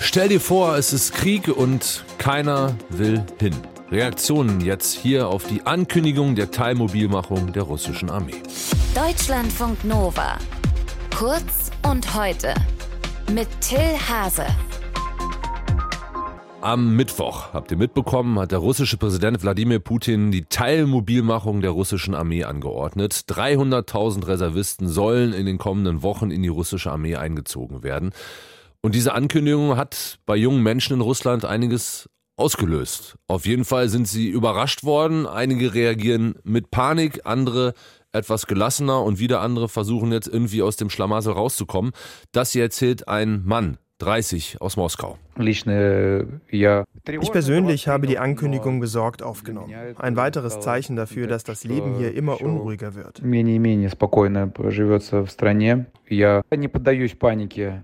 Stell dir vor, es ist Krieg und keiner will hin. Reaktionen jetzt hier auf die Ankündigung der Teilmobilmachung der russischen Armee. Deutschlandfunk Nova. Kurz und heute. Mit Till Hase. Am Mittwoch, habt ihr mitbekommen, hat der russische Präsident Wladimir Putin die Teilmobilmachung der russischen Armee angeordnet. 300.000 Reservisten sollen in den kommenden Wochen in die russische Armee eingezogen werden. Und diese Ankündigung hat bei jungen Menschen in Russland einiges ausgelöst. Auf jeden Fall sind sie überrascht worden. Einige reagieren mit Panik, andere etwas gelassener und wieder andere versuchen jetzt irgendwie aus dem Schlamassel rauszukommen. Das hier erzählt ein Mann, 30 aus Moskau. Ich persönlich habe die Ankündigung besorgt aufgenommen. Ein weiteres Zeichen dafür, dass das Leben hier immer unruhiger wird.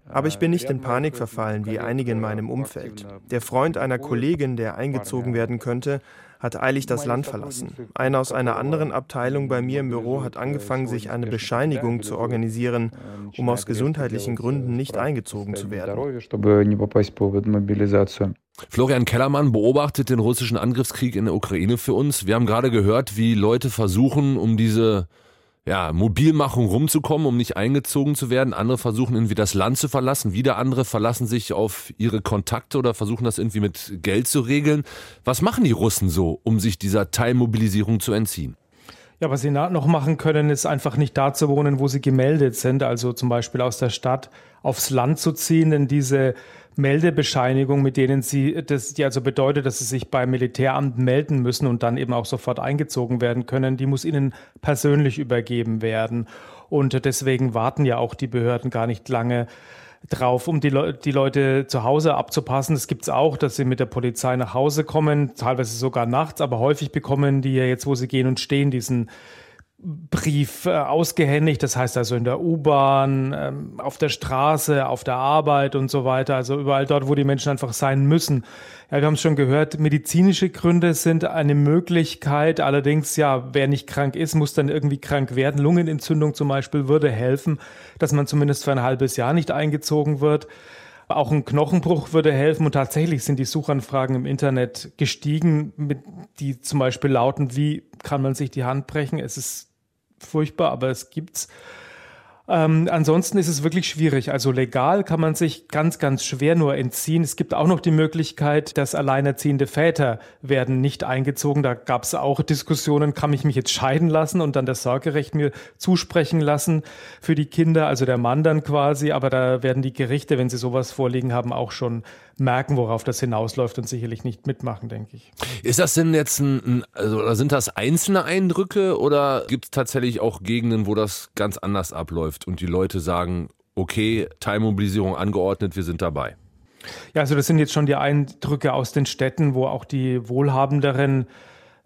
Aber ich bin nicht in Panik verfallen wie einige in meinem Umfeld. Der Freund einer Kollegin, der eingezogen werden könnte, hat eilig das Land verlassen. Einer aus einer anderen Abteilung bei mir im Büro hat angefangen, sich eine Bescheinigung zu organisieren, um aus gesundheitlichen Gründen nicht eingezogen zu werden. Florian Kellermann beobachtet den russischen Angriffskrieg in der Ukraine für uns. Wir haben gerade gehört, wie Leute versuchen, um diese ja, Mobilmachung rumzukommen, um nicht eingezogen zu werden. Andere versuchen irgendwie das Land zu verlassen. Wieder andere verlassen sich auf ihre Kontakte oder versuchen das irgendwie mit Geld zu regeln. Was machen die Russen so, um sich dieser Teilmobilisierung zu entziehen? Ja, was sie noch machen können, ist einfach nicht da zu wohnen, wo sie gemeldet sind. Also zum Beispiel aus der Stadt aufs Land zu ziehen, denn diese Meldebescheinigung, mit denen sie, das, die also bedeutet, dass sie sich beim Militäramt melden müssen und dann eben auch sofort eingezogen werden können, die muss ihnen persönlich übergeben werden. Und deswegen warten ja auch die Behörden gar nicht lange drauf, um die, Le die Leute zu Hause abzupassen. Es gibt es auch, dass sie mit der Polizei nach Hause kommen, teilweise sogar nachts, aber häufig bekommen die ja jetzt, wo sie gehen und stehen, diesen Brief äh, ausgehändigt, das heißt also in der U-Bahn, ähm, auf der Straße, auf der Arbeit und so weiter, also überall dort, wo die Menschen einfach sein müssen. Ja, wir haben es schon gehört, medizinische Gründe sind eine Möglichkeit, allerdings ja, wer nicht krank ist, muss dann irgendwie krank werden. Lungenentzündung zum Beispiel würde helfen, dass man zumindest für ein halbes Jahr nicht eingezogen wird. Auch ein Knochenbruch würde helfen und tatsächlich sind die Suchanfragen im Internet gestiegen, mit, die zum Beispiel lauten, wie kann man sich die Hand brechen? Es ist furchtbar, aber es gibt's. Ähm, ansonsten ist es wirklich schwierig. Also legal kann man sich ganz, ganz schwer nur entziehen. Es gibt auch noch die Möglichkeit, dass alleinerziehende Väter werden nicht eingezogen. Da gab es auch Diskussionen, kann ich mich jetzt scheiden lassen und dann das Sorgerecht mir zusprechen lassen für die Kinder, also der Mann dann quasi. Aber da werden die Gerichte, wenn sie sowas vorliegen haben, auch schon merken, worauf das hinausläuft und sicherlich nicht mitmachen, denke ich. Ist das denn jetzt ein, also sind das einzelne Eindrücke oder gibt es tatsächlich auch Gegenden, wo das ganz anders abläuft und die Leute sagen, okay, Teilmobilisierung angeordnet, wir sind dabei? Ja, also das sind jetzt schon die Eindrücke aus den Städten, wo auch die wohlhabenderen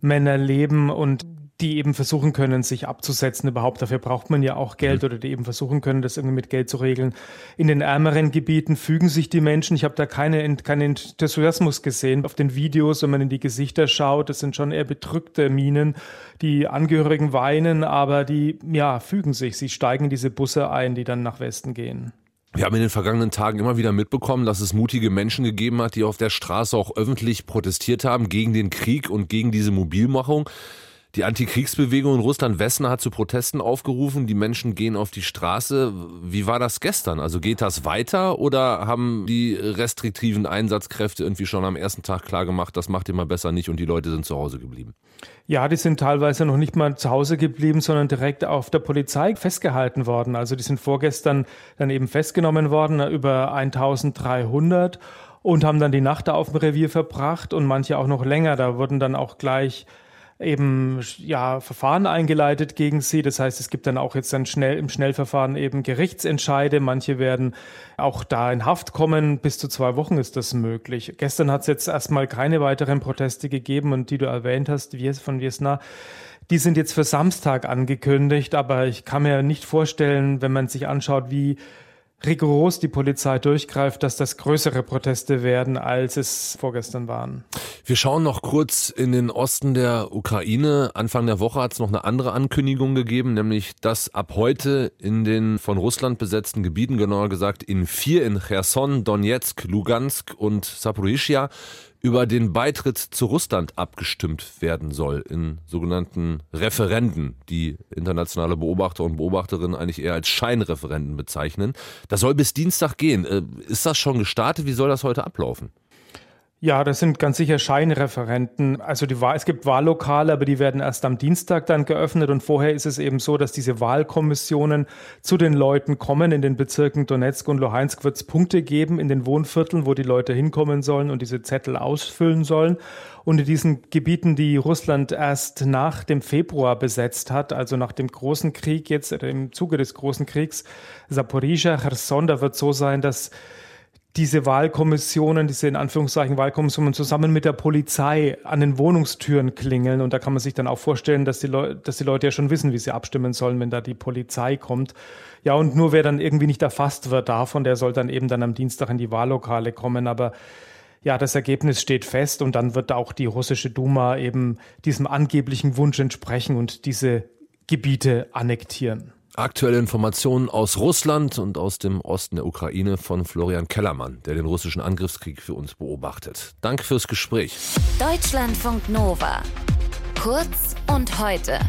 Männer leben und die eben versuchen können, sich abzusetzen überhaupt. Dafür braucht man ja auch Geld mhm. oder die eben versuchen können, das irgendwie mit Geld zu regeln. In den ärmeren Gebieten fügen sich die Menschen. Ich habe da keine, keinen Enthusiasmus gesehen auf den Videos, wenn man in die Gesichter schaut. Das sind schon eher bedrückte Minen. Die Angehörigen weinen, aber die, ja, fügen sich. Sie steigen in diese Busse ein, die dann nach Westen gehen. Wir haben in den vergangenen Tagen immer wieder mitbekommen, dass es mutige Menschen gegeben hat, die auf der Straße auch öffentlich protestiert haben gegen den Krieg und gegen diese Mobilmachung. Die Antikriegsbewegung in Russland Westen hat zu Protesten aufgerufen. Die Menschen gehen auf die Straße. Wie war das gestern? Also geht das weiter oder haben die restriktiven Einsatzkräfte irgendwie schon am ersten Tag klar gemacht, das macht ihr mal besser nicht und die Leute sind zu Hause geblieben? Ja, die sind teilweise noch nicht mal zu Hause geblieben, sondern direkt auf der Polizei festgehalten worden. Also die sind vorgestern dann eben festgenommen worden, über 1300 und haben dann die Nacht da auf dem Revier verbracht und manche auch noch länger. Da wurden dann auch gleich eben ja Verfahren eingeleitet gegen sie. Das heißt, es gibt dann auch jetzt dann schnell im Schnellverfahren eben Gerichtsentscheide. Manche werden auch da in Haft kommen. Bis zu zwei Wochen ist das möglich. Gestern hat es jetzt erstmal keine weiteren Proteste gegeben und die du erwähnt hast, von Wiesna. Die sind jetzt für Samstag angekündigt, aber ich kann mir nicht vorstellen, wenn man sich anschaut, wie rigoros die Polizei durchgreift, dass das größere Proteste werden, als es vorgestern waren. Wir schauen noch kurz in den Osten der Ukraine. Anfang der Woche hat es noch eine andere Ankündigung gegeben, nämlich dass ab heute in den von Russland besetzten Gebieten, genauer gesagt in vier, in Cherson, Donetsk, Lugansk und Saporischia, über den Beitritt zu Russland abgestimmt werden soll in sogenannten Referenden, die internationale Beobachter und Beobachterinnen eigentlich eher als Scheinreferenden bezeichnen. Das soll bis Dienstag gehen. Äh, ist das schon gestartet? Wie soll das heute ablaufen? Ja, das sind ganz sicher Scheinreferenten. Also die, es gibt Wahllokale, aber die werden erst am Dienstag dann geöffnet. Und vorher ist es eben so, dass diese Wahlkommissionen zu den Leuten kommen. In den Bezirken Donetsk und Luhansk wird es Punkte geben in den Wohnvierteln, wo die Leute hinkommen sollen und diese Zettel ausfüllen sollen. Und in diesen Gebieten, die Russland erst nach dem Februar besetzt hat, also nach dem großen Krieg jetzt, im Zuge des großen Kriegs, Saporizhia, Cherson, da wird so sein, dass diese Wahlkommissionen, diese in Anführungszeichen Wahlkommissionen zusammen mit der Polizei an den Wohnungstüren klingeln. Und da kann man sich dann auch vorstellen, dass die, Leu dass die Leute ja schon wissen, wie sie abstimmen sollen, wenn da die Polizei kommt. Ja, und nur wer dann irgendwie nicht erfasst wird davon, der soll dann eben dann am Dienstag in die Wahllokale kommen. Aber ja, das Ergebnis steht fest und dann wird auch die russische Duma eben diesem angeblichen Wunsch entsprechen und diese Gebiete annektieren. Aktuelle Informationen aus Russland und aus dem Osten der Ukraine von Florian Kellermann, der den russischen Angriffskrieg für uns beobachtet. Danke fürs Gespräch. Deutschlandfunk Nova. Kurz und heute.